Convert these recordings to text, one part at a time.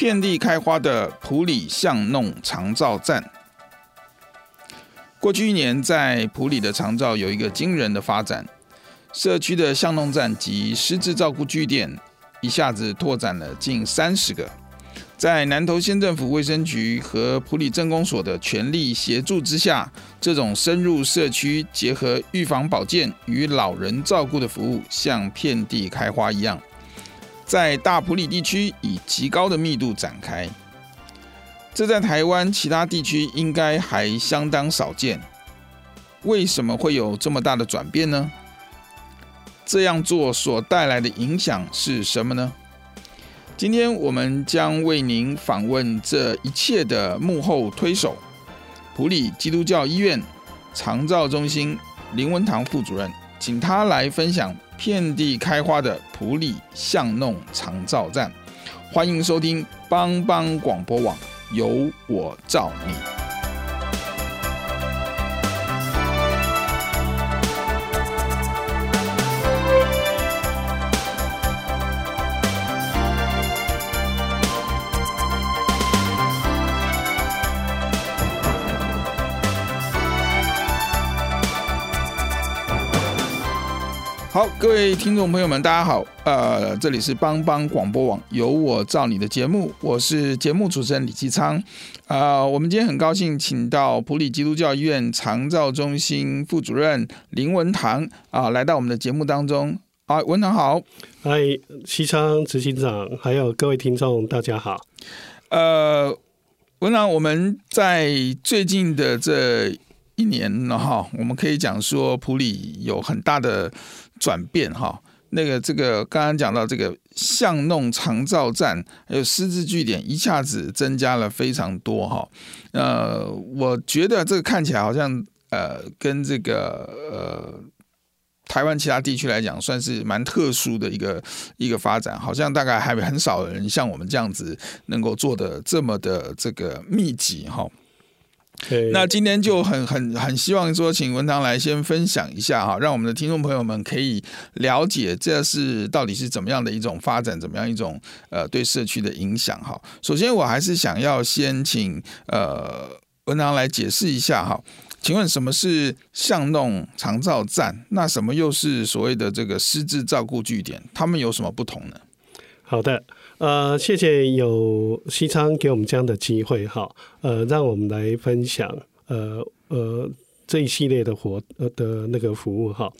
遍地开花的埔里巷弄长照站。过去一年，在埔里的长照有一个惊人的发展，社区的巷弄站及失智照顾据点一下子拓展了近三十个。在南投县政府卫生局和埔里镇公所的全力协助之下，这种深入社区、结合预防保健与老人照顾的服务，像遍地开花一样。在大埔里地区以极高的密度展开，这在台湾其他地区应该还相当少见。为什么会有这么大的转变呢？这样做所带来的影响是什么呢？今天我们将为您访问这一切的幕后推手——埔里基督教医院长照中心林文堂副主任，请他来分享。遍地开花的蒲里巷弄长照站，欢迎收听帮帮广播网，由我照你。好，各位听众朋友们，大家好。呃，这里是帮帮广播网，由我造你的节目，我是节目主持人李继昌。呃，我们今天很高兴请到普里基督教医院长照中心副主任林文堂啊、呃，来到我们的节目当中。啊，文堂好。嗨，西昌执行长，还有各位听众，大家好。呃，文堂，我们在最近的这一年呢，哈，我们可以讲说普里有很大的。转变哈，那个这个刚刚讲到这个巷弄长照站，还有师资据点，一下子增加了非常多哈。呃，我觉得这个看起来好像呃，跟这个呃台湾其他地区来讲，算是蛮特殊的一个一个发展，好像大概还很少人像我们这样子能够做的这么的这个密集哈。那今天就很很很希望说，请文堂来先分享一下哈，让我们的听众朋友们可以了解这是到底是怎么样的一种发展，怎么样一种呃对社区的影响哈。首先，我还是想要先请呃文堂来解释一下哈，请问什么是巷弄长照站？那什么又是所谓的这个失智照顾据点？他们有什么不同呢？好的。呃，谢谢有西昌给我们这样的机会哈，呃，让我们来分享呃呃这一系列的活呃的那个服务哈。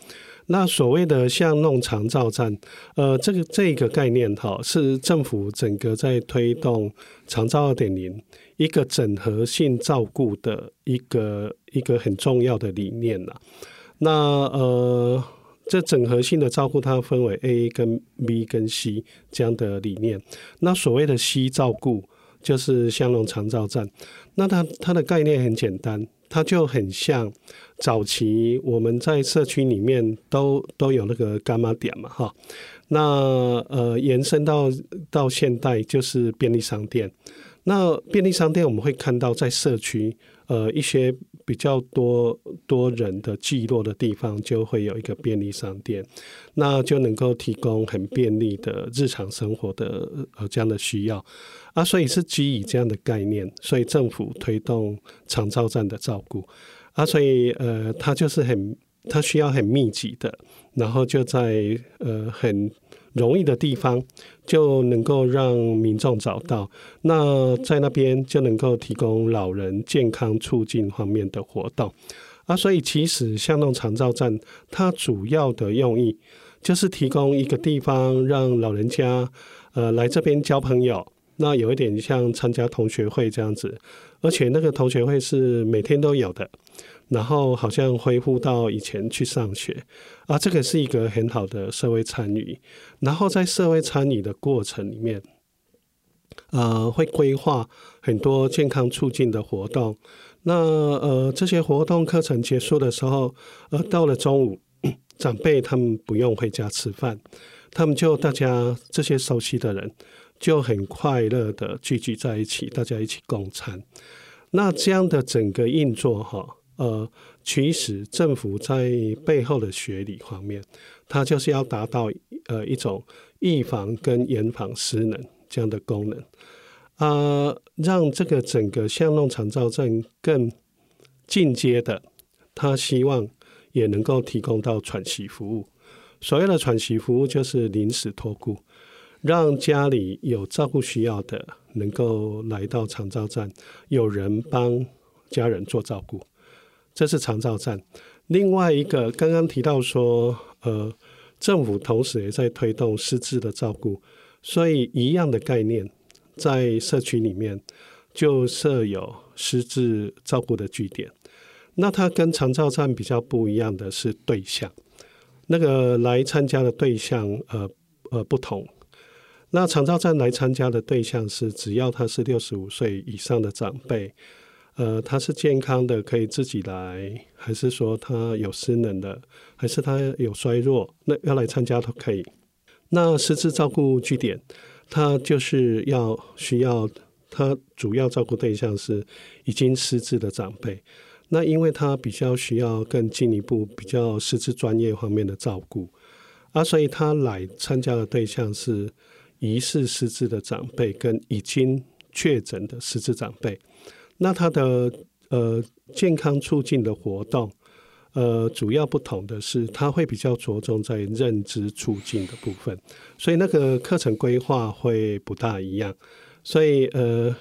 那所谓的像弄长照站，呃，这个这个概念哈，是政府整个在推动长照二点零一个整合性照顾的一个一个很重要的理念了。那呃。这整合性的照顾，它分为 A 跟 B 跟 C 这样的理念。那所谓的 C 照顾，就是香农长照站。那它它的概念很简单，它就很像早期我们在社区里面都都有那个干妈点嘛，哈。那呃延伸到到现代就是便利商店。那便利商店我们会看到在社区呃一些。比较多多人的聚落的地方，就会有一个便利商店，那就能够提供很便利的日常生活的呃这样的需要。啊，所以是基于这样的概念，所以政府推动长照站的照顾。啊，所以呃，它就是很它需要很密集的，然后就在呃很容易的地方，就能够让民众找到。那在那边就能够提供老人健康促进方面的活动。啊，所以其实巷弄长照站它主要的用意就是提供一个地方，让老人家呃来这边交朋友。那有一点像参加同学会这样子，而且那个同学会是每天都有的。然后好像恢复到以前去上学啊，这个是一个很好的社会参与。然后在社会参与的过程里面，呃，会规划很多健康促进的活动。那呃，这些活动课程结束的时候，呃，到了中午，长辈他们不用回家吃饭，他们就大家这些熟悉的人就很快乐的聚集在一起，大家一起共餐。那这样的整个运作哈。呃，其实政府在背后的学理方面，它就是要达到呃一种预防跟严防失能这样的功能，啊、呃，让这个整个巷弄长照站更进阶的，他希望也能够提供到喘息服务。所谓的喘息服务，就是临时托顾，让家里有照顾需要的，能够来到长照站，有人帮家人做照顾。这是长照站，另外一个刚刚提到说，呃，政府同时也在推动失智的照顾，所以一样的概念，在社区里面就设有失智照顾的据点。那它跟长照站比较不一样的是对象，那个来参加的对象，呃呃不同。那长照站来参加的对象是只要他是六十五岁以上的长辈。呃，他是健康的，可以自己来，还是说他有失能的，还是他有衰弱，那要来参加都可以。那失智照顾据点，他就是要需要，他主要照顾对象是已经失智的长辈。那因为他比较需要更进一步、比较失智专业方面的照顾，啊，所以他来参加的对象是疑似失智的长辈跟已经确诊的失智长辈。那它的呃健康促进的活动，呃主要不同的是，它会比较着重在认知促进的部分，所以那个课程规划会不大一样。所以呃，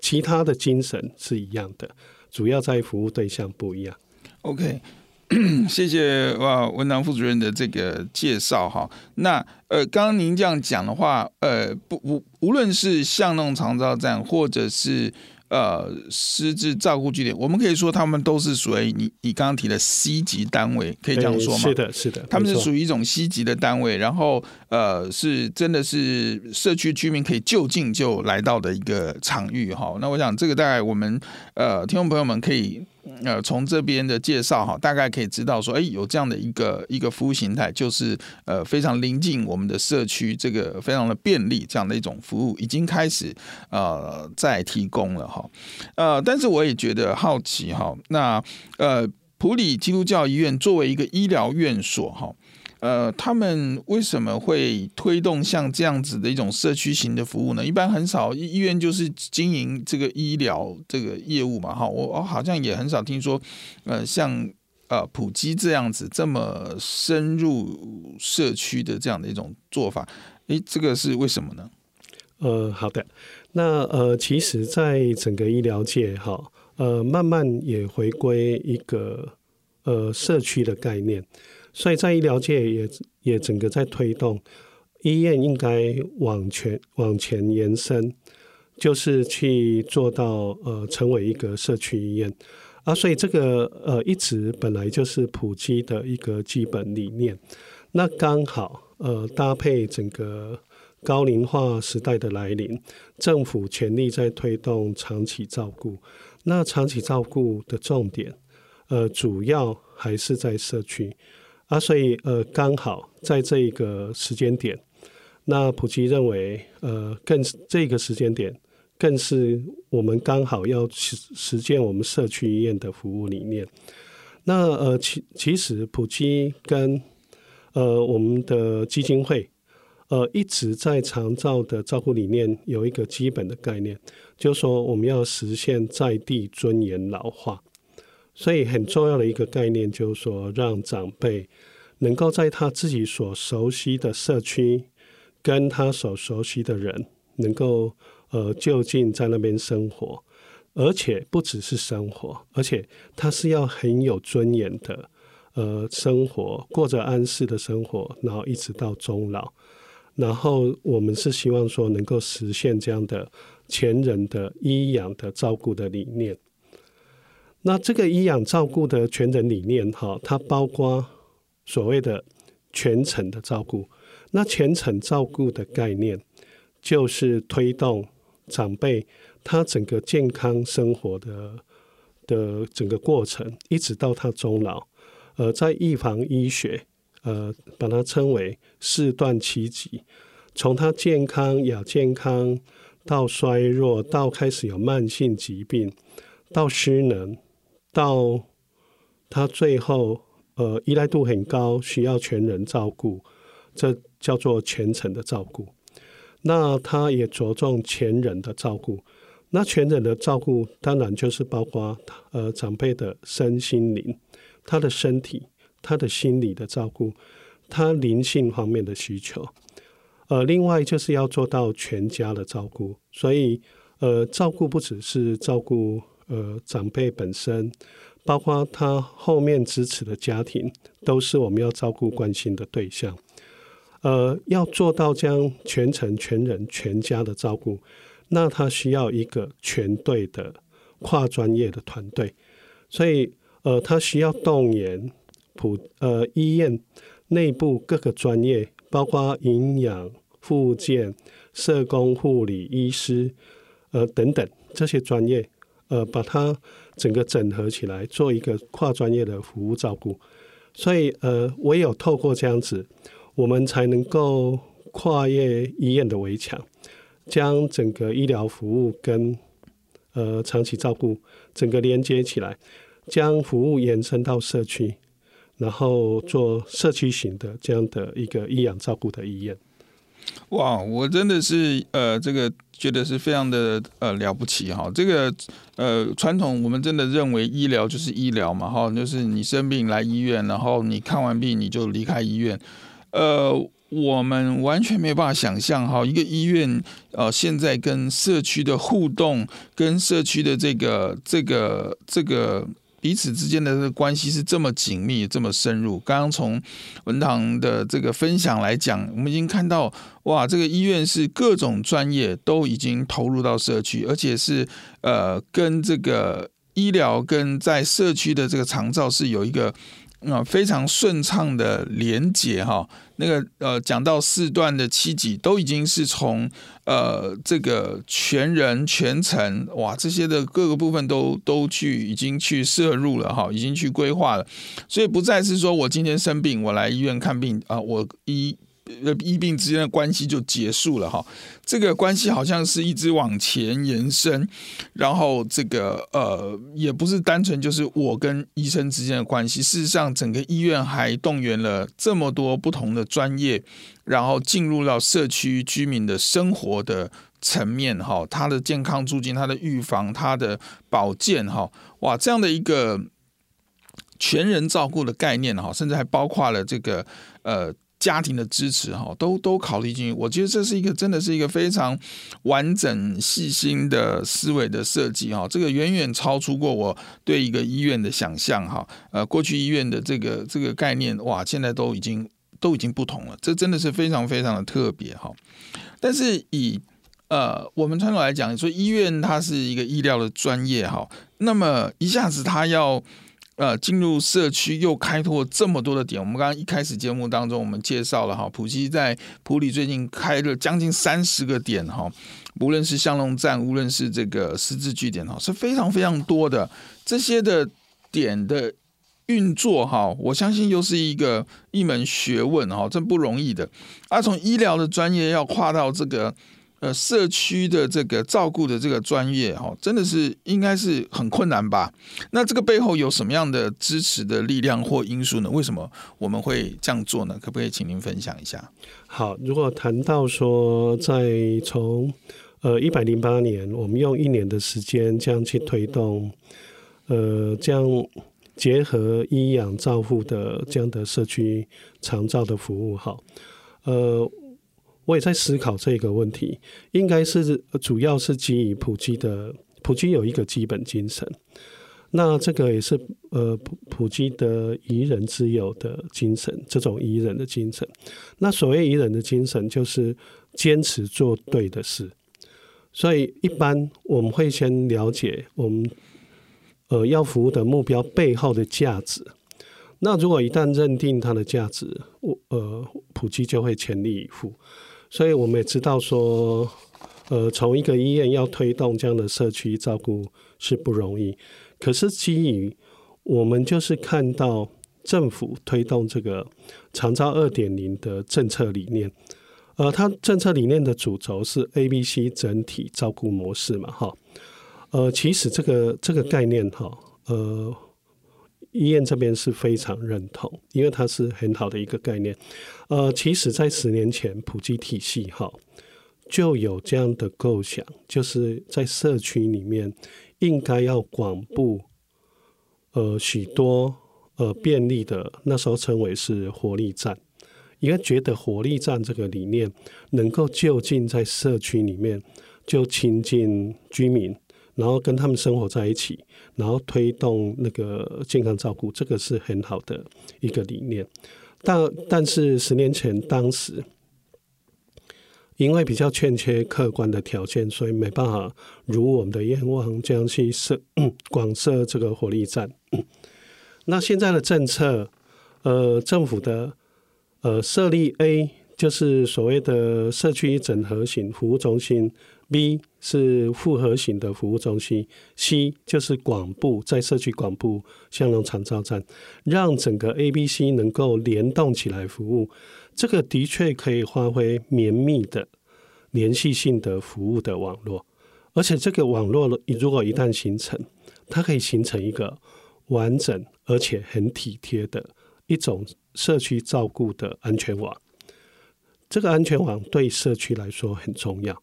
其他的精神是一样的，主要在服务对象不一样。OK，谢谢哇文囊副主任的这个介绍哈。那呃，刚刚您这样讲的话，呃不无无论是巷弄长照站或者是。呃，失智照顾据点，我们可以说他们都是属于你你刚刚提的 C 级单位，可以这样说吗？是的，是的，他们是属于一种 C 级的单位，然后呃，是真的是社区居民可以就近就来到的一个场域哈。那我想这个大概我们呃听众朋友们可以。呃，从这边的介绍哈，大概可以知道说，哎，有这样的一个一个服务形态，就是呃非常临近我们的社区，这个非常的便利，这样的一种服务已经开始呃在提供了哈。呃，但是我也觉得好奇哈，那呃普里基督教医院作为一个医疗院所哈。呃，他们为什么会推动像这样子的一种社区型的服务呢？一般很少医院就是经营这个医疗这个业务嘛，哈，我我好像也很少听说，呃，像呃普基这样子这么深入社区的这样的一种做法，诶，这个是为什么呢？呃，好的，那呃，其实，在整个医疗界哈，呃，慢慢也回归一个呃社区的概念。所以在医疗界也也整个在推动，医院应该往前往前延伸，就是去做到呃成为一个社区医院啊。所以这个呃一直本来就是普及的一个基本理念。那刚好呃搭配整个高龄化时代的来临，政府全力在推动长期照顾。那长期照顾的重点呃主要还是在社区。啊，所以呃，刚好在这个时间点，那普吉认为，呃，更这个时间点，更是我们刚好要实实践我们社区医院的服务理念。那呃，其其实普吉跟呃我们的基金会，呃，一直在长照的照顾理念有一个基本的概念，就是说我们要实现在地尊严老化。所以很重要的一个概念就是说，让长辈能够在他自己所熟悉的社区，跟他所熟悉的人能够呃就近在那边生活，而且不只是生活，而且他是要很有尊严的呃生活，过着安适的生活，然后一直到终老。然后我们是希望说能够实现这样的前人的医养的照顾的理念。那这个医养照顾的全人理念，哈，它包括所谓的全程的照顾。那全程照顾的概念，就是推动长辈他整个健康生活的的整个过程，一直到他终老。呃，在预防医学。呃，把它称为四段七级，从他健康、亚健康到衰弱，到开始有慢性疾病，到失能，到他最后呃依赖度很高，需要全人照顾，这叫做全程的照顾。那他也着重全人的照顾，那全人的照顾当然就是包括呃长辈的身心灵，他的身体。他的心理的照顾，他灵性方面的需求，呃，另外就是要做到全家的照顾，所以呃，照顾不只是照顾呃长辈本身，包括他后面支持的家庭，都是我们要照顾关心的对象。呃，要做到将全程全人全家的照顾，那他需要一个全队的跨专业的团队，所以呃，他需要动员。普呃医院内部各个专业，包括营养、复健、社工、护理、医师，呃等等这些专业，呃把它整个整合起来，做一个跨专业的服务照顾。所以呃，唯有透过这样子，我们才能够跨越医院的围墙，将整个医疗服务跟呃长期照顾整个连接起来，将服务延伸到社区。然后做社区型的这样的一个医养照顾的医院。哇，我真的是呃，这个觉得是非常的呃了不起哈。这个呃，传统我们真的认为医疗就是医疗嘛哈，就是你生病来医院，然后你看完病你就离开医院。呃，我们完全没有办法想象哈，一个医院呃现在跟社区的互动，跟社区的这个这个这个。彼此之间的这个关系是这么紧密、这么深入。刚刚从文堂的这个分享来讲，我们已经看到，哇，这个医院是各种专业都已经投入到社区，而且是呃，跟这个医疗跟在社区的这个长照是有一个。啊，非常顺畅的连接哈，那个呃，讲到四段的七级都已经是从呃这个全人全程哇这些的各个部分都都去已经去摄入了哈，已经去规划了，所以不再是说我今天生病我来医院看病啊，我医。呃，医病之间的关系就结束了哈，这个关系好像是一直往前延伸，然后这个呃，也不是单纯就是我跟医生之间的关系，事实上，整个医院还动员了这么多不同的专业，然后进入到社区居民的生活的层面哈，他的健康促进、他的预防、他的保健哈，哇，这样的一个全人照顾的概念哈，甚至还包括了这个呃。家庭的支持哈，都都考虑进去。我觉得这是一个真的是一个非常完整、细心的思维的设计哈。这个远远超出过我对一个医院的想象哈。呃，过去医院的这个这个概念哇，现在都已经都已经不同了。这真的是非常非常的特别哈。但是以呃我们传统来讲，说医院它是一个医疗的专业哈，那么一下子它要。呃，进入社区又开拓这么多的点，我们刚刚一开始节目当中，我们介绍了哈，埔基在普里最近开了将近三十个点哈，无论是巷弄站，无论是这个十字据点哈，是非常非常多的这些的点的运作哈，我相信又是一个一门学问哈，真不容易的。而从医疗的专业要跨到这个。呃，社区的这个照顾的这个专业哈，真的是应该是很困难吧？那这个背后有什么样的支持的力量或因素呢？为什么我们会这样做呢？可不可以请您分享一下？好，如果谈到说，在从呃一百零八年，我们用一年的时间这样去推动，呃，这样结合医养照护的这样的社区长照的服务，哈，呃。我也在思考这个问题，应该是主要是基于普基的普基有一个基本精神，那这个也是呃普普基的宜人之友的精神，这种宜人的精神。那所谓宜人的精神，就是坚持做对的事。所以一般我们会先了解我们呃要服务的目标背后的价值。那如果一旦认定它的价值，我呃普基就会全力以赴。所以我们也知道说，呃，从一个医院要推动这样的社区照顾是不容易。可是基于我们就是看到政府推动这个长照二点零的政策理念，呃，它政策理念的主轴是 A、B、C 整体照顾模式嘛，哈。呃，其实这个这个概念哈，呃。医院这边是非常认同，因为它是很好的一个概念。呃，其实，在十年前，普及体系哈就有这样的构想，就是在社区里面应该要广布呃许多呃便利的，那时候称为是活力站，因为觉得活力站这个理念能够就近在社区里面就亲近居民。然后跟他们生活在一起，然后推动那个健康照顾，这个是很好的一个理念。但但是十年前，当时因为比较欠缺客观的条件，所以没办法如我们的愿望这样去设 广设这个活力站。那现在的政策，呃，政府的呃设立 A 就是所谓的社区整合型服务中心。B 是复合型的服务中心，C 就是广布在社区广布相容长照站，让整个 A、B、C 能够联动起来服务，这个的确可以发挥绵密的连续性的服务的网络，而且这个网络如果一旦形成，它可以形成一个完整而且很体贴的一种社区照顾的安全网。这个安全网对社区来说很重要。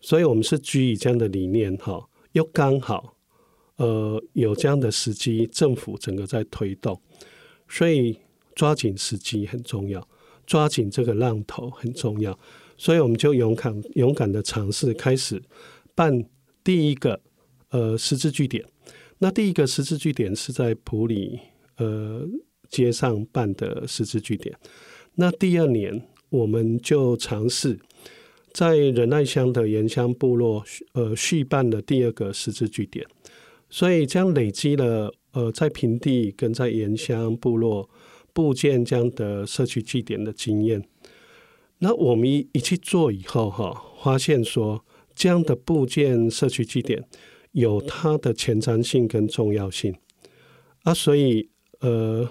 所以，我们是基于这样的理念，哈，又刚好，呃，有这样的时机，政府整个在推动，所以抓紧时机很重要，抓紧这个浪头很重要，所以我们就勇敢勇敢的尝试开始办第一个呃实质据点。那第一个实质据点是在埔里呃街上办的实质据点。那第二年我们就尝试。在仁爱乡的盐乡部落，呃，续办了第二个十字据点，所以这样累积了，呃，在平地跟在盐乡部落布建这样的社区据点的经验。那我们一一去做以后，哈，发现说这样的布建社区据点有它的前瞻性跟重要性啊，所以呃，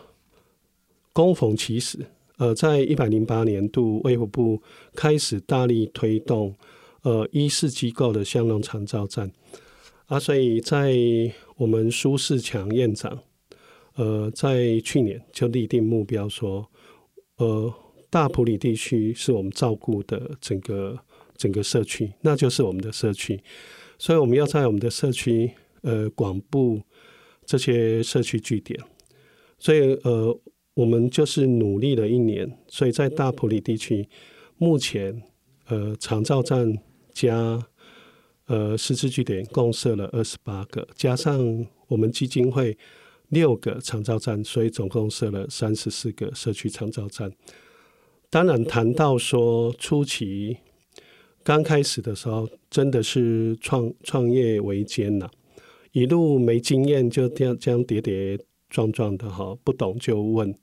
供逢其时。呃，在一百零八年度，卫福部开始大力推动呃医事机构的相容长照站啊，所以在我们苏世强院长呃在去年就立定目标说，呃大埔里地区是我们照顾的整个整个社区，那就是我们的社区，所以我们要在我们的社区呃广布这些社区据点，所以呃。我们就是努力了一年，所以在大埔里地区，目前呃长照站加呃十字据点共设了二十八个，加上我们基金会六个长照站，所以总共设了三十四个社区长照站。当然谈到说初期刚开始的时候，真的是创创业维艰呐，一路没经验就这样这样跌跌。壮壮的哈，不懂就问。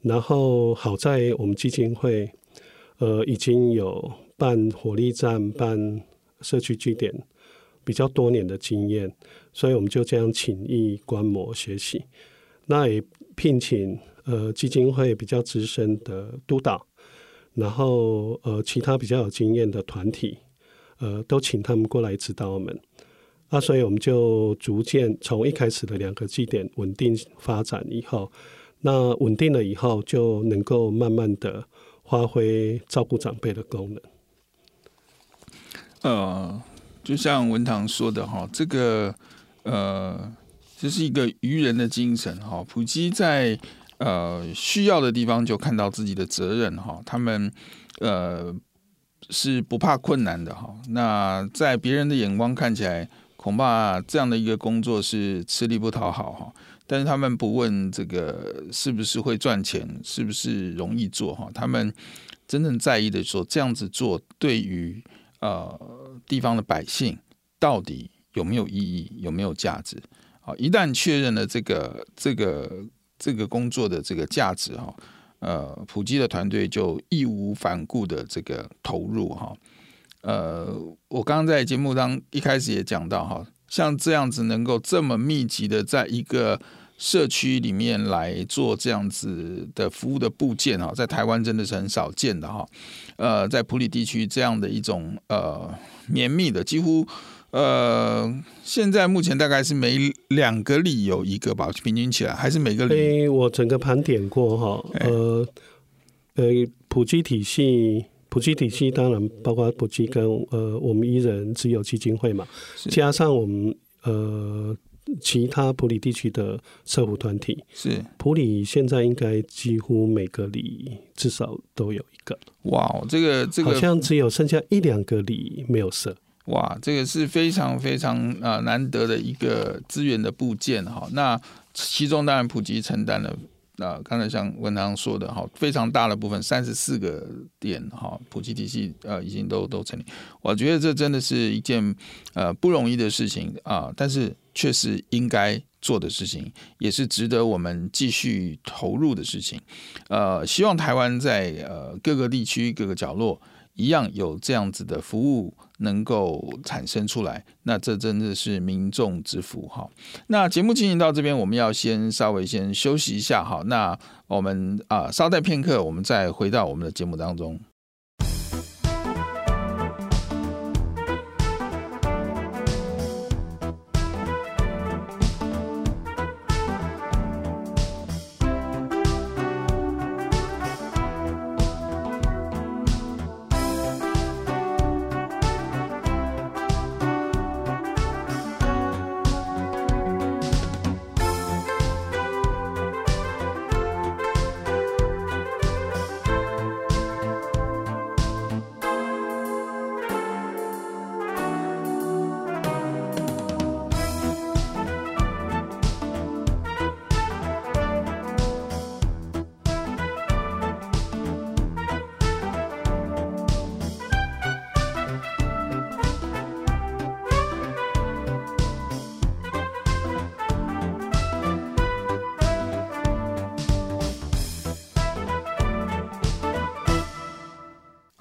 然后好在我们基金会，呃，已经有办活力站、办社区据点比较多年的经验，所以我们就这样请益观摩学习。那也聘请呃基金会比较资深的督导，然后呃其他比较有经验的团体，呃都请他们过来指导我们。那、所以我们就逐渐从一开始的两个基点稳定发展以后，那稳定了以后就能够慢慢的发挥照顾长辈的功能。呃，就像文堂说的哈，这个呃，这是一个愚人的精神哈。普基在呃需要的地方就看到自己的责任哈，他们呃是不怕困难的哈。那在别人的眼光看起来，恐怕这样的一个工作是吃力不讨好哈。但是他们不问这个是不是会赚钱，是不是容易做哈。他们真正在意的说，这样子做对于呃地方的百姓到底有没有意义，有没有价值？好，一旦确认了这个这个这个工作的这个价值哈。呃，普及的团队就义无反顾的这个投入哈。呃，我刚刚在节目当一开始也讲到哈，像这样子能够这么密集的在一个社区里面来做这样子的服务的部件哈，在台湾真的是很少见的哈。呃，在普里地区这样的一种呃绵密的几乎。呃，现在目前大概是每两个里有一个吧，平均起来还是每个里。欸、我整个盘点过哈，呃，呃，普基体系，埔基体系当然包括普及跟呃我们伊人自有基金会嘛，加上我们呃其他普里地区的社福团体，是普里现在应该几乎每个里至少都有一个。哇，这个这个好像只有剩下一两个里没有设。哇，这个是非常非常呃难得的一个资源的部件哈。那其中当然普及承担了啊、刚才像文堂说的哈，非常大的部分三十四个点哈，普及体系呃已经都都成立。我觉得这真的是一件呃不容易的事情啊、但是却是应该做的事情，也是值得我们继续投入的事情。呃，希望台湾在呃各个地区各个角落。一样有这样子的服务能够产生出来，那这真的是民众之福哈。那节目进行到这边，我们要先稍微先休息一下哈。那我们啊，稍待片刻，我们再回到我们的节目当中。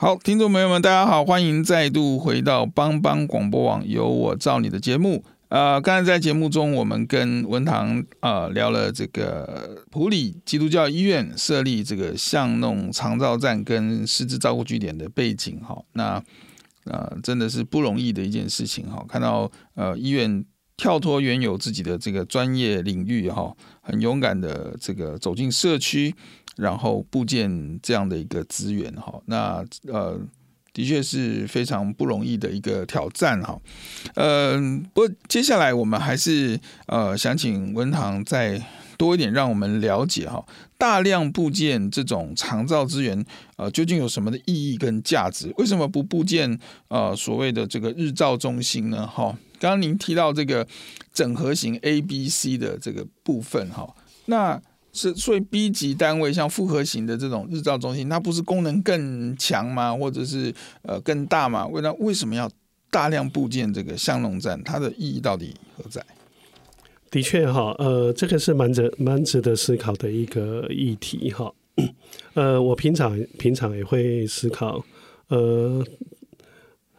好，听众朋友们，大家好，欢迎再度回到帮帮广播网，由我照你的节目。呃，刚才在节目中，我们跟文堂呃聊了这个普里基督教医院设立这个巷弄长照站跟失智照顾据点的背景哈。那呃，真的是不容易的一件事情哈。看到呃医院跳脱原有自己的这个专业领域哈，很勇敢的这个走进社区。然后部件这样的一个资源哈，那呃的确是非常不容易的一个挑战哈。呃，不过接下来我们还是呃想请文堂再多一点，让我们了解哈，大量部件这种长照资源呃究竟有什么的意义跟价值？为什么不部件呃所谓的这个日照中心呢？哈，刚刚您提到这个整合型 A、B、C 的这个部分哈，那。是，所以 B 级单位像复合型的这种日照中心，它不是功能更强吗？或者是呃更大吗？为那为什么要大量布建这个巷弄站？它的意义到底何在？的确哈，呃，这个是蛮值蛮值得思考的一个议题哈。呃，我平常平常也会思考，呃。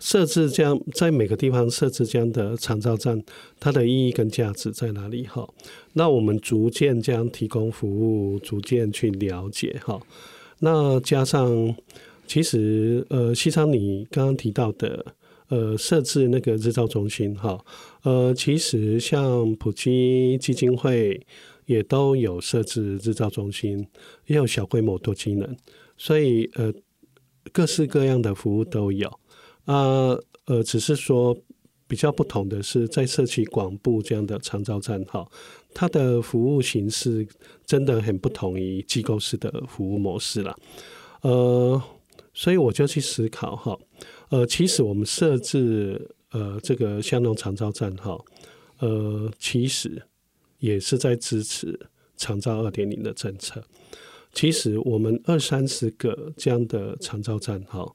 设置这样在每个地方设置这样的长照站，它的意义跟价值在哪里？哈，那我们逐渐这样提供服务，逐渐去了解哈。那加上，其实呃，西昌你刚刚提到的呃，设置那个日照中心哈，呃，其实像普基基金会也都有设置日照中心，也有小规模多机能，所以呃，各式各样的服务都有。啊，呃，只是说比较不同的是，在社区广布这样的长照站哈，它的服务形式真的很不同于机构式的服务模式了。呃，所以我就去思考哈，呃，其实我们设置呃这个巷弄长照站哈，呃，其实也是在支持长照二点零的政策。其实我们二三十个这样的长照站哈，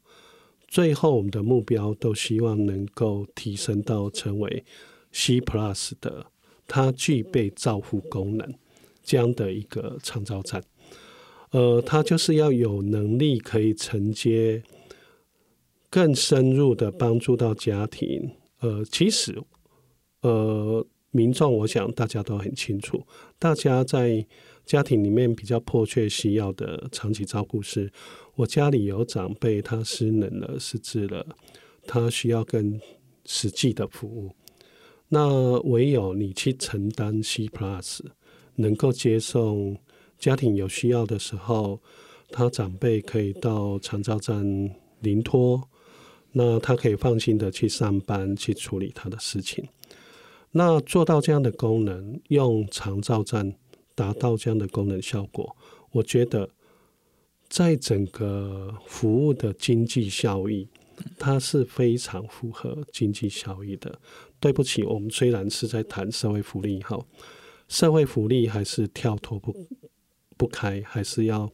最后我们的目标都希望能够提升到成为 C Plus 的，它具备照护功能这样的一个长照站。呃，它就是要有能力可以承接更深入的帮助到家庭。呃，其实呃，民众我想大家都很清楚，大家在家庭里面比较迫切需要的长期照顾是，我家里有长辈，他失能了、失智了，他需要更实际的服务。那唯有你去承担 C Plus，能够接送家庭有需要的时候，他长辈可以到长照站临托，那他可以放心的去上班，去处理他的事情。那做到这样的功能，用长照站。达到这样的功能效果，我觉得在整个服务的经济效益，它是非常符合经济效益的。对不起，我们虽然是在谈社会福利，哈，社会福利还是跳脱不不开，还是要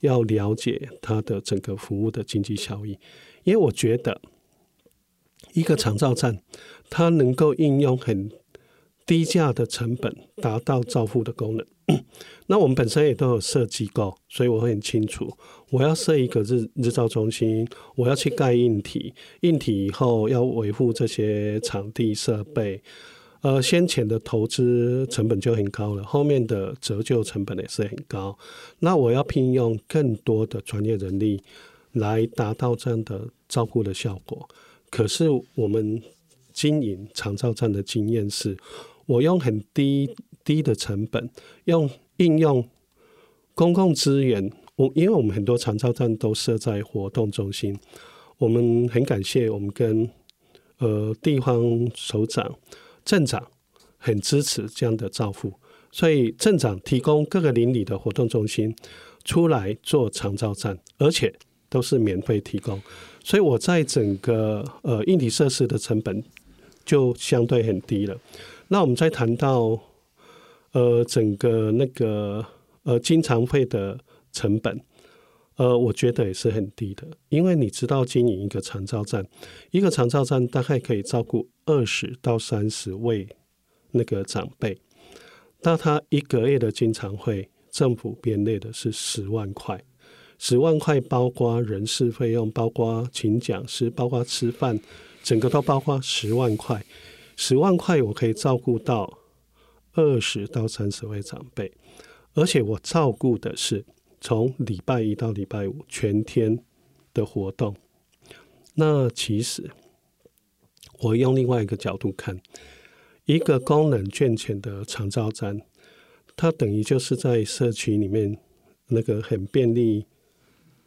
要了解它的整个服务的经济效益。因为我觉得一个长照站，它能够应用很。低价的成本达到照护的功能，那我们本身也都有设机构，所以我很清楚，我要设一个日日照中心，我要去盖硬体，硬体以后要维护这些场地设备，呃，先前的投资成本就很高了，后面的折旧成本也是很高，那我要聘用更多的专业人力来达到这样的照顾的效果。可是我们经营长照站的经验是。我用很低低的成本，用应用公共资源。我因为我们很多长照站都设在活动中心，我们很感谢我们跟呃地方首长、镇长很支持这样的照护，所以镇长提供各个邻里的活动中心出来做长照站，而且都是免费提供，所以我在整个呃硬体设施的成本就相对很低了。那我们再谈到，呃，整个那个呃经常费的成本，呃，我觉得也是很低的，因为你知道经营一个长照站，一个长照站大概可以照顾二十到三十位那个长辈，那他一个月的经常费，政府编列的是十万块，十万块包括人事费用，包括请讲师，包括吃饭，整个都包括十万块。十万块，我可以照顾到二十到三十位长辈，而且我照顾的是从礼拜一到礼拜五全天的活动。那其实我用另外一个角度看，一个功能健全的长照站，它等于就是在社区里面那个很便利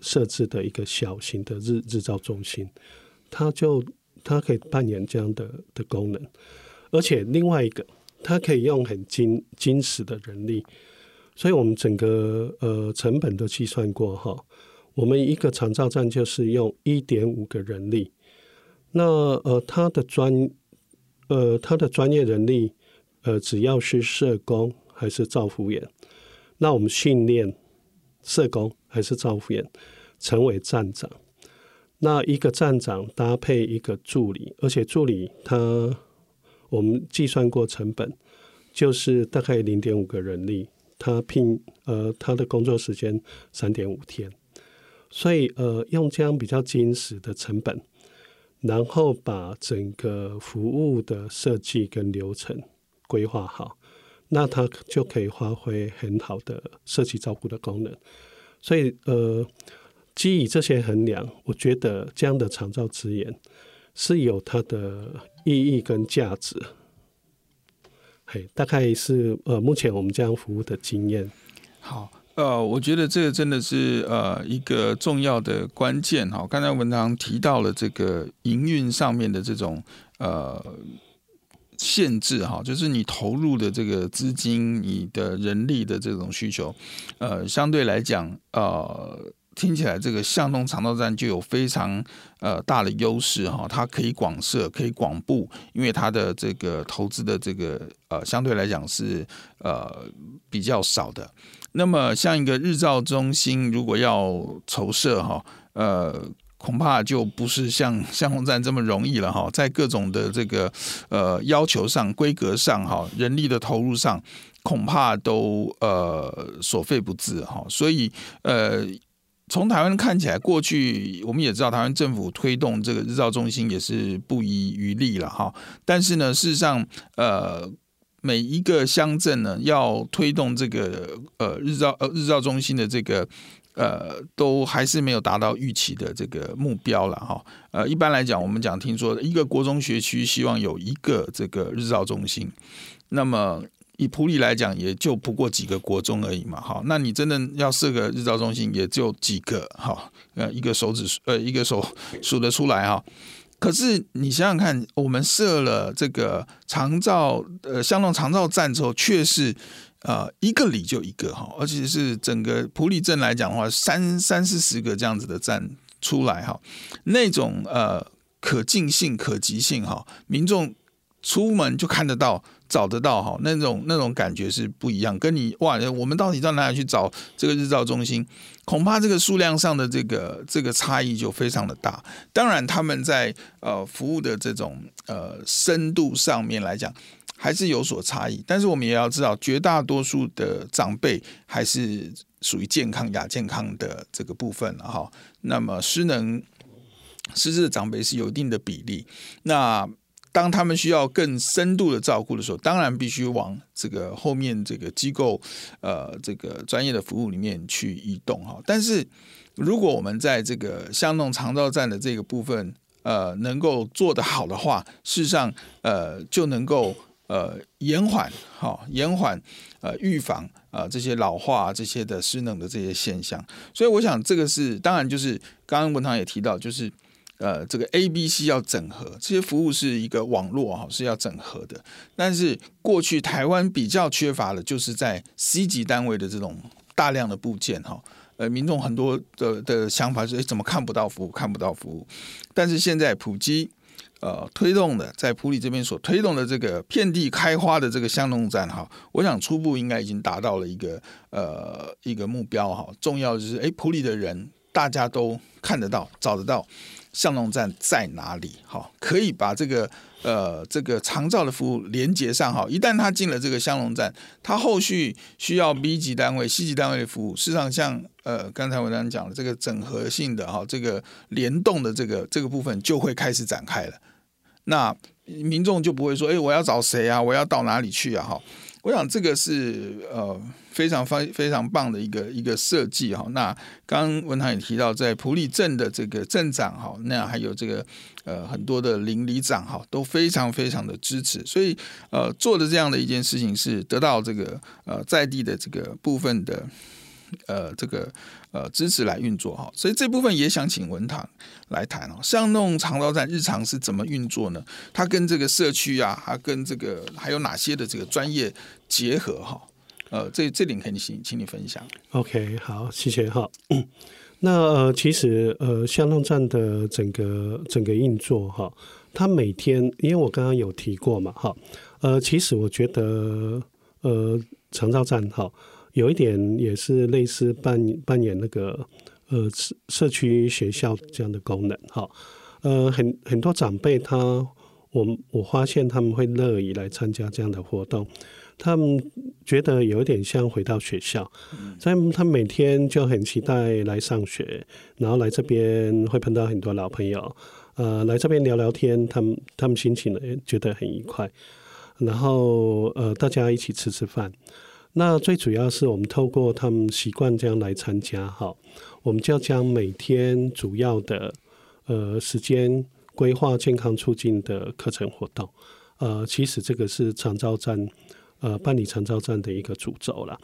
设置的一个小型的日日照中心，它就。它可以扮演这样的的功能，而且另外一个，它可以用很精精实的人力，所以我们整个呃成本都计算过哈。我们一个长照站就是用一点五个人力，那呃他的专呃他的专业人力呃只要是社工还是照护员，那我们训练社工还是照护员成为站长。那一个站长搭配一个助理，而且助理他我们计算过成本，就是大概零点五个人力，他聘呃他的工作时间三点五天，所以呃用这样比较精实的成本，然后把整个服务的设计跟流程规划好，那他就可以发挥很好的社区照顾的功能，所以呃。基于这些衡量，我觉得这样的长照资源是有它的意义跟价值。嘿，大概是呃，目前我们这样服务的经验。好，呃，我觉得这个真的是呃一个重要的关键。哈，刚才文堂提到了这个营运上面的这种呃限制，哈，就是你投入的这个资金、你的人力的这种需求，呃，相对来讲，呃。听起来这个向东长道站就有非常呃大的优势哈，它可以广设，可以广布，因为它的这个投资的这个呃相对来讲是呃比较少的。那么像一个日照中心，如果要筹设哈，呃，恐怕就不是像巷弄站这么容易了哈，在各种的这个呃要求上、规格上哈、人力的投入上，恐怕都呃所费不貲哈，所以呃。从台湾看起来，过去我们也知道，台湾政府推动这个日照中心也是不遗余力了哈。但是呢，事实上，呃，每一个乡镇呢，要推动这个呃日照呃日照中心的这个呃，都还是没有达到预期的这个目标了哈。呃，一般来讲，我们讲听说一个国中学区希望有一个这个日照中心，那么。以普里来讲，也就不过几个国中而已嘛，好，那你真的要设个日照中心，也就几个，好，呃，一个手指，呃，一个手数得出来哈。可是你想想看，我们设了这个长照，呃，巷弄长照站之后，却是呃一个里就一个哈，而且是整个普里镇来讲的话，三三四十个这样子的站出来哈，那种呃可近性、可及性哈，民众出门就看得到。找得到哈，那种那种感觉是不一样。跟你哇，我们到底到哪里去找这个日照中心？恐怕这个数量上的这个这个差异就非常的大。当然，他们在呃服务的这种呃深度上面来讲，还是有所差异。但是我们也要知道，绝大多数的长辈还是属于健康亚健康的这个部分了哈。那么失能失智的长辈是有一定的比例。那当他们需要更深度的照顾的时候，当然必须往这个后面这个机构，呃，这个专业的服务里面去移动哈。但是，如果我们在这个巷弄长照站的这个部分，呃，能够做得好的话，事实上，呃，就能够呃延缓哈，延缓呃预防啊、呃、这些老化这些的失能的这些现象。所以，我想这个是当然就是刚刚文堂也提到，就是。呃，这个 A、B、C 要整合，这些服务是一个网络哈，是要整合的。但是过去台湾比较缺乏的，就是在 C 级单位的这种大量的部件哈。呃，民众很多的的想法是，诶，怎么看不到服务，看不到服务？但是现在普基呃推动的，在普里这边所推动的这个遍地开花的这个巷弄站哈，我想初步应该已经达到了一个呃一个目标哈。重要就是，诶，普里的人大家都看得到，找得到。巷弄站在哪里？好，可以把这个呃这个长照的服务连接上。好，一旦他进了这个巷弄站，他后续需要 B 级单位、C 级单位的服务，事实上像呃刚才我刚刚讲的这个整合性的哈，这个联动的这个这个部分就会开始展开了。那民众就不会说，哎，我要找谁啊？我要到哪里去啊？哈。我想这个是呃非常非非常棒的一个一个设计哈。那刚刚文堂也提到，在普利镇的这个镇长哈，那还有这个呃很多的邻里长哈，都非常非常的支持，所以呃做的这样的一件事情是得到这个呃在地的这个部分的。呃，这个呃支持来运作哈，所以这部分也想请文堂来谈哦。巷弄长道站日常是怎么运作呢？它跟这个社区啊，它跟这个还有哪些的这个专业结合哈？呃，这这点可以请请你分享。OK，好，谢谢哈。那呃，其实呃，巷弄站的整个整个运作哈，它每天，因为我刚刚有提过嘛哈，呃，其实我觉得呃，长照站哈。有一点也是类似扮扮演那个呃社社区学校这样的功能哈，呃很很多长辈他我我发现他们会乐意来参加这样的活动，他们觉得有一点像回到学校，所以他每天就很期待来上学，然后来这边会碰到很多老朋友，呃来这边聊聊天，他们他们心情呢觉得很愉快，然后呃大家一起吃吃饭。那最主要是我们透过他们习惯这样来参加哈，我们就要将每天主要的呃时间规划健康促进的课程活动，呃，其实这个是长照站呃办理长照站的一个主轴了。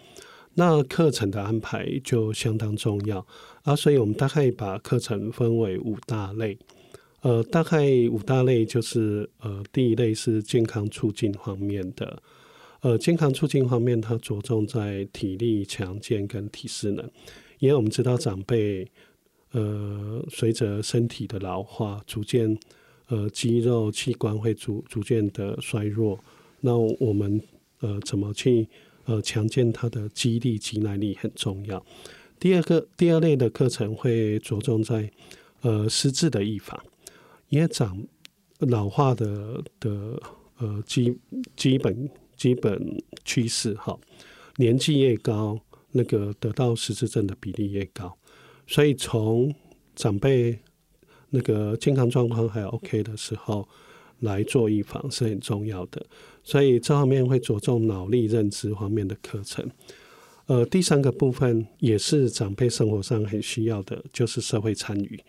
那课程的安排就相当重要啊，所以我们大概把课程分为五大类，呃，大概五大类就是呃第一类是健康促进方面的。呃，健康促进方面，它着重在体力强健跟体适能，因为我们知道长辈呃随着身体的老化，逐渐呃肌肉器官会逐逐渐的衰弱，那我们呃怎么去呃强健他的肌力、肌耐力很重要。第二个第二类的课程会着重在呃失智的预防，因为长老化的的呃基基本基本趋势哈，年纪越高，那个得到失智症的比例越高，所以从长辈那个健康状况还 OK 的时候来做预防是很重要的，所以这方面会着重脑力认知方面的课程。呃，第三个部分也是长辈生活上很需要的，就是社会参与。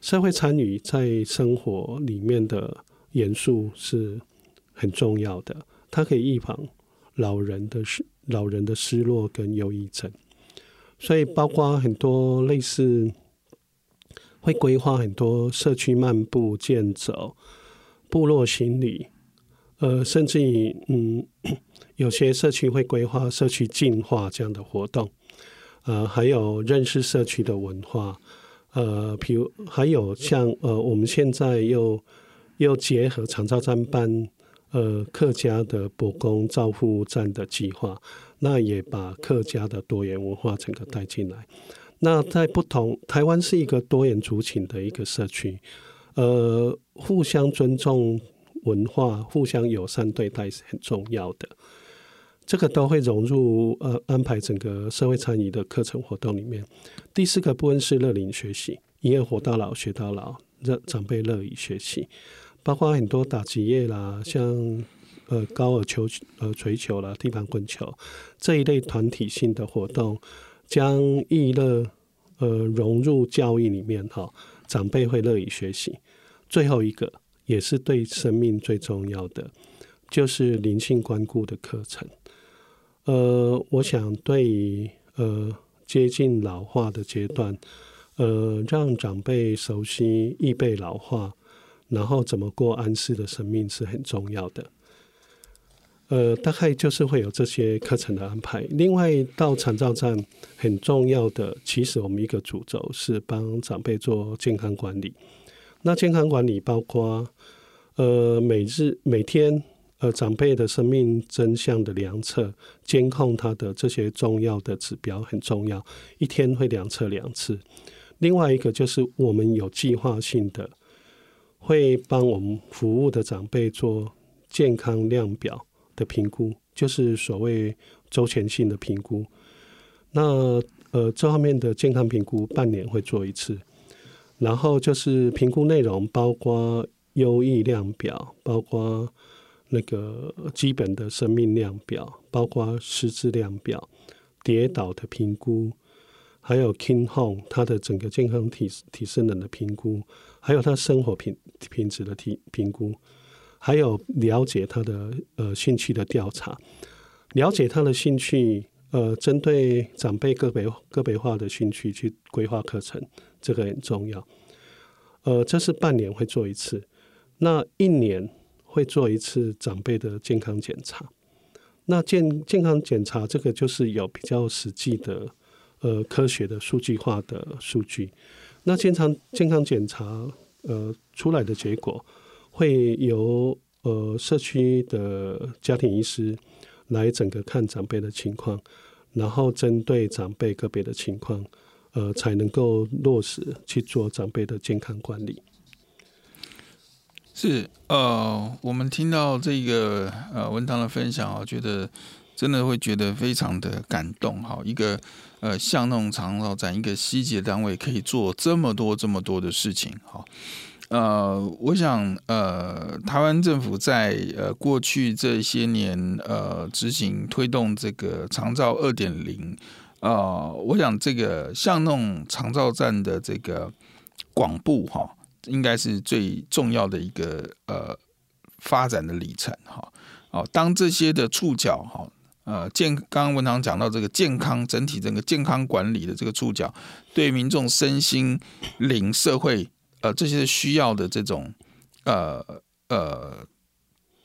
社会参与在生活里面的元素是很重要的，它可以预防老人的失老人的失落跟忧郁症，所以包括很多类似会规划很多社区漫步、健走、部落行旅，呃，甚至于嗯，有些社区会规划社区净化这样的活动，呃，还有认识社区的文化。呃，比如还有像呃，我们现在又又结合长照站办呃客家的伯公照护站的计划，那也把客家的多元文化整个带进来。那在不同台湾是一个多元族群的一个社区，呃，互相尊重文化、互相友善对待是很重要的。这个都会融入呃安排整个社会参与的课程活动里面。第四个部分是乐龄学习，因为活到老学到老，让长辈乐于学习，包括很多打击乐啦，像呃高尔球呃槌球啦、地板滚球这一类团体性的活动，将娱乐呃融入教育里面哈，长辈会乐于学习。最后一个也是对生命最重要的，就是灵性关顾的课程。呃，我想对于呃接近老化的阶段，呃，让长辈熟悉预备老化，然后怎么过安适的生命是很重要的。呃，大概就是会有这些课程的安排。另外，到长照站很重要的，其实我们一个主轴是帮长辈做健康管理。那健康管理包括呃每日每天。呃，长辈的生命真相的量测、监控他的这些重要的指标很重要，一天会量测两次。另外一个就是我们有计划性的会帮我们服务的长辈做健康量表的评估，就是所谓周全性的评估。那呃，这方面的健康评估半年会做一次，然后就是评估内容包括优异量表，包括。那个基本的生命量表，包括失智量表、跌倒的评估，还有 King Home 他的整个健康体体适能的评估，还有他生活品品质的评评估，还有了解他的呃兴趣的调查，了解他的兴趣，呃，针对长辈个别个别化的兴趣去规划课程，这个很重要。呃，这是半年会做一次，那一年。会做一次长辈的健康检查，那健健康检查这个就是有比较实际的呃科学的数据化的数据。那健康健康检查呃出来的结果会由呃社区的家庭医师来整个看长辈的情况，然后针对长辈个别的情况，呃才能够落实去做长辈的健康管理。是呃，我们听到这个呃文堂的分享啊，觉得真的会觉得非常的感动哈。一个呃巷弄长照站一个细节单位可以做这么多这么多的事情哈。呃，我想呃，台湾政府在呃过去这些年呃执行推动这个长照二点零啊，我想这个巷弄长照站的这个广布哈。应该是最重要的一个呃发展的里程哈。哦，当这些的触角哈呃健，刚刚文堂讲到这个健康整体整个健康管理的这个触角，对民众身心灵社会呃这些需要的这种呃呃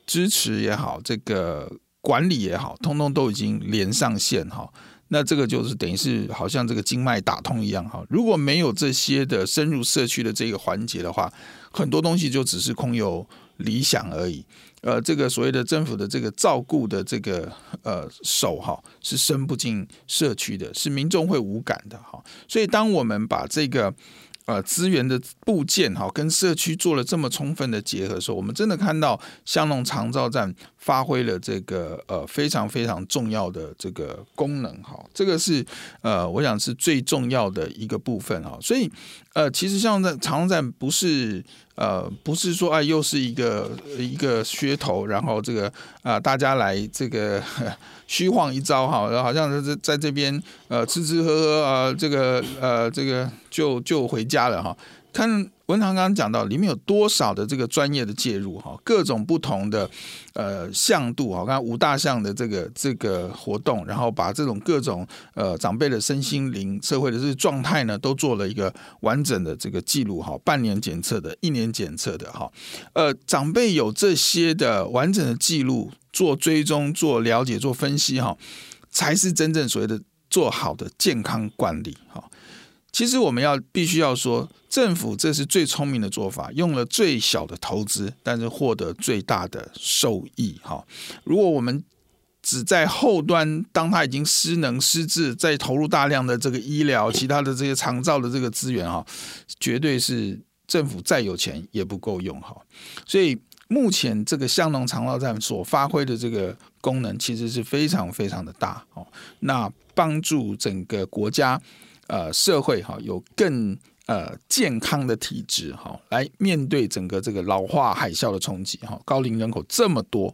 支持也好，这个管理也好，通通都已经连上线哈。那这个就是等于是好像这个经脉打通一样哈。如果没有这些的深入社区的这个环节的话，很多东西就只是空有理想而已。呃，这个所谓的政府的这个照顾的这个呃手哈，是伸不进社区的，是民众会无感的哈。所以当我们把这个。呃，资源的部件哈，跟社区做了这么充分的结合的时候，我们真的看到香农长照站发挥了这个呃非常非常重要的这个功能哈，这个是呃我想是最重要的一个部分哈，所以呃其实像在长照站不是。呃，不是说啊，又是一个一个噱头，然后这个啊、大家来这个 虚晃一招哈，然后好像是在这边呃吃吃喝喝啊，这个呃这个就就回家了哈。看文堂刚刚讲到里面有多少的这个专业的介入哈，各种不同的呃向度哈，刚刚五大项的这个这个活动，然后把这种各种呃长辈的身心灵社会的这个状态呢，都做了一个完整的这个记录哈，半年检测的，一年检测的哈，呃长辈有这些的完整的记录，做追踪、做了解、做分析哈，才是真正所谓的做好的健康管理哈。其实我们要必须要说，政府这是最聪明的做法，用了最小的投资，但是获得最大的受益。哈，如果我们只在后端，当他已经失能失智，再投入大量的这个医疗、其他的这些长照的这个资源，哈，绝对是政府再有钱也不够用。哈，所以目前这个香农长照站所发挥的这个功能，其实是非常非常的大。哦，那帮助整个国家。呃，社会哈有更呃健康的体质哈，来面对整个这个老化海啸的冲击哈。高龄人口这么多，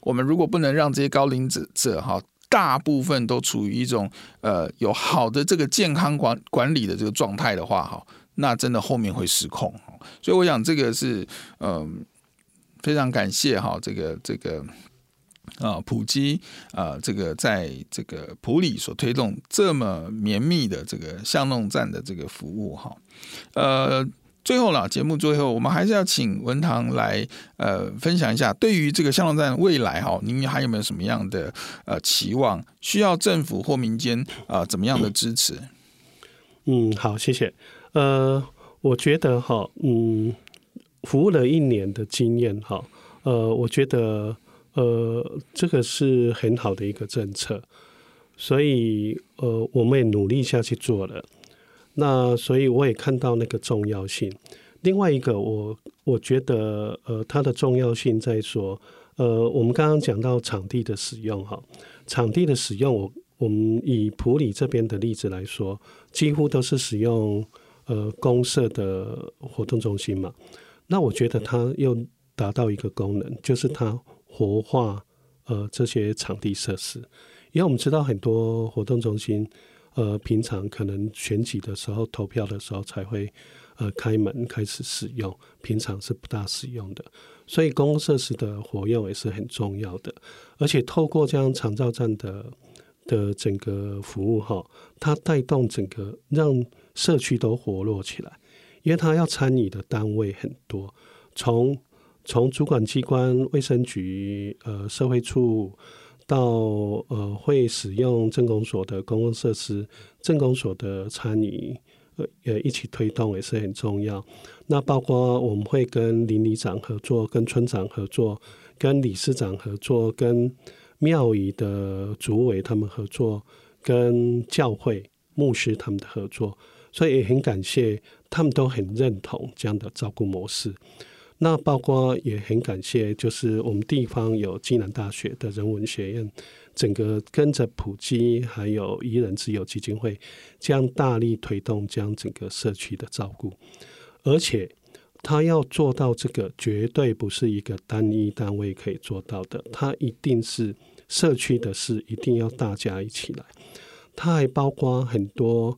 我们如果不能让这些高龄者者哈，大部分都处于一种呃有好的这个健康管管理的这个状态的话哈，那真的后面会失控。所以我想这个是嗯、非常感谢哈，这个这个。啊，埔基啊，这个在这个埔里所推动这么绵密的这个巷弄站的这个服务哈，呃，最后了节目最后，我们还是要请文堂来呃分享一下，对于这个巷弄站未来哈，您还有没有什么样的呃期望？需要政府或民间啊、呃、怎么样的支持？嗯，好，谢谢。呃，我觉得哈，嗯，服务了一年的经验哈，呃，我觉得。呃，这个是很好的一个政策，所以呃，我们也努力下去做了。那所以我也看到那个重要性。另外一个，我我觉得呃，它的重要性在说，呃，我们刚刚讲到场地的使用哈，场地的使用，我我们以普里这边的例子来说，几乎都是使用呃公社的活动中心嘛。那我觉得它又达到一个功能，就是它。活化呃这些场地设施，因为我们知道很多活动中心呃平常可能选举的时候投票的时候才会呃开门开始使用，平常是不大使用的，所以公共设施的活用也是很重要的。而且透过这样长照站的的整个服务哈，它带动整个让社区都活络起来，因为它要参与的单位很多，从从主管机关、卫生局、呃社会处到呃会使用镇公所的公共设施，镇公所的参与呃呃一起推动也是很重要。那包括我们会跟邻里长合作、跟村长合作、跟理事长合作、跟庙宇的主委他们合作、跟教会牧师他们的合作，所以也很感谢他们都很认同这样的照顾模式。那包括也很感谢，就是我们地方有暨南大学的人文学院，整个跟着普基还有宜人自有基金会，这样大力推动将整个社区的照顾，而且他要做到这个，绝对不是一个单一单位可以做到的，他一定是社区的事，一定要大家一起来。他还包括很多，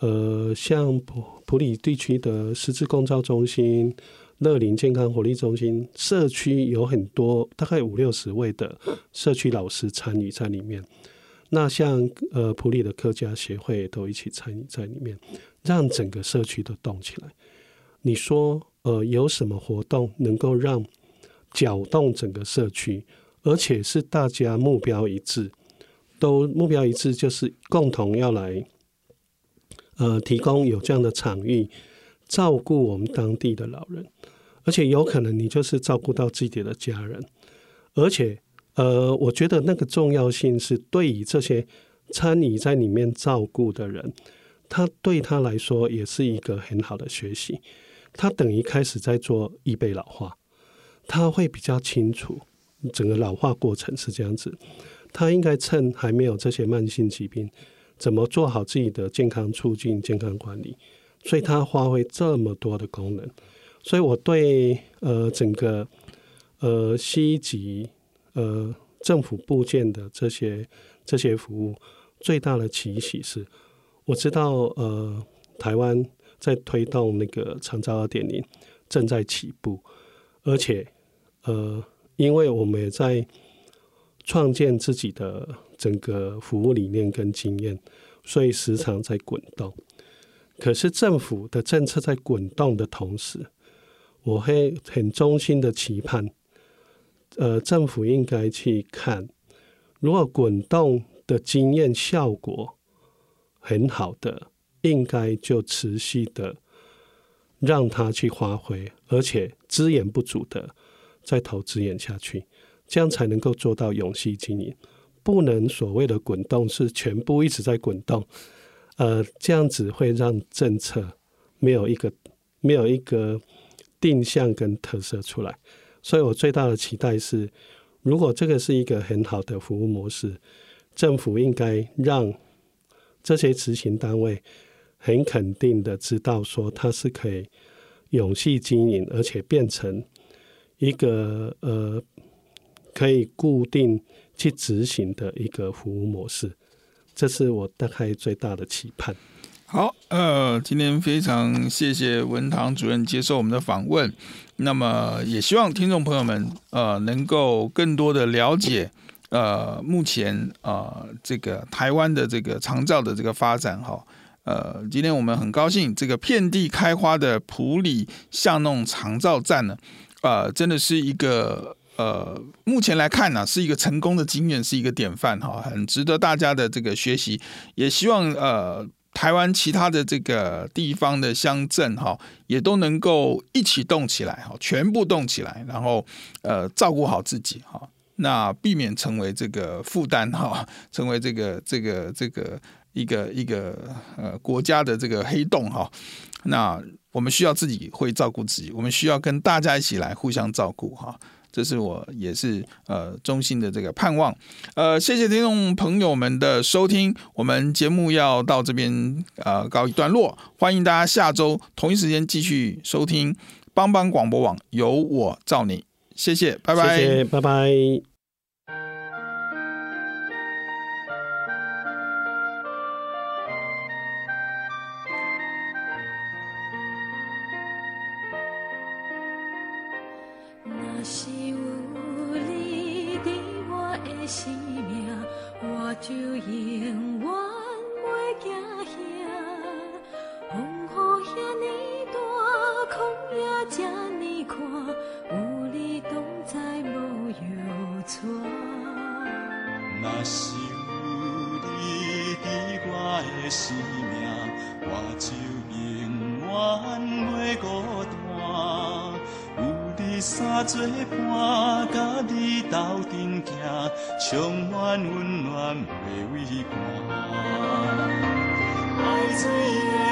呃，像普普里地区的十字共照中心。乐龄健康活力中心社区有很多，大概五六十位的社区老师参与在里面。那像呃普里的客家协会都一起参与在里面，让整个社区都动起来。你说呃有什么活动能够让搅动整个社区，而且是大家目标一致，都目标一致，就是共同要来呃提供有这样的场域，照顾我们当地的老人，而且有可能你就是照顾到自己的家人，而且呃，我觉得那个重要性是对于这些参与在里面照顾的人，他对他来说也是一个很好的学习，他等于开始在做预备老化，他会比较清楚。整个老化过程是这样子，他应该趁还没有这些慢性疾病，怎么做好自己的健康促进、健康管理，所以他发挥这么多的功能。所以我对呃整个呃西级呃政府部件的这些这些服务最大的期许是，我知道呃台湾在推动那个长照二点零正在起步，而且呃。因为我们也在创建自己的整个服务理念跟经验，所以时常在滚动。可是政府的政策在滚动的同时，我会很衷心的期盼，呃，政府应该去看，如果滚动的经验效果很好的，应该就持续的让它去发挥，而且资源不足的。再投资演下去，这样才能够做到永续经营。不能所谓的滚动是全部一直在滚动，呃，这样子会让政策没有一个没有一个定向跟特色出来。所以我最大的期待是，如果这个是一个很好的服务模式，政府应该让这些执行单位很肯定的知道说它是可以永续经营，而且变成。一个呃，可以固定去执行的一个服务模式，这是我大概最大的期盼。好，呃，今天非常谢谢文堂主任接受我们的访问。那么，也希望听众朋友们呃能够更多的了解呃目前呃这个台湾的这个长照的这个发展哈。呃，今天我们很高兴，这个遍地开花的埔里巷弄长照站呢。呃，真的是一个呃，目前来看呢，是一个成功的经验，是一个典范哈，很值得大家的这个学习。也希望呃，台湾其他的这个地方的乡镇哈，也都能够一起动起来哈，全部动起来，然后呃，照顾好自己哈，那避免成为这个负担哈，成为这个这个这个一个一个呃国家的这个黑洞哈，那。我们需要自己会照顾自己，我们需要跟大家一起来互相照顾哈，这是我也是呃衷心的这个盼望。呃，谢谢听众朋友们的收听，我们节目要到这边呃告一段落，欢迎大家下周同一时间继续收听帮帮广播网，有我照你，谢谢，拜拜，谢谢，拜拜。性命，我就永远袂惊吓。风雨遐尼大，空也遮尼宽，有你同在无忧愁。若是有你伫我的生命，我就永远袂孤单。有你三做伴，甲你斗阵行。充满温暖袂畏寒爱罪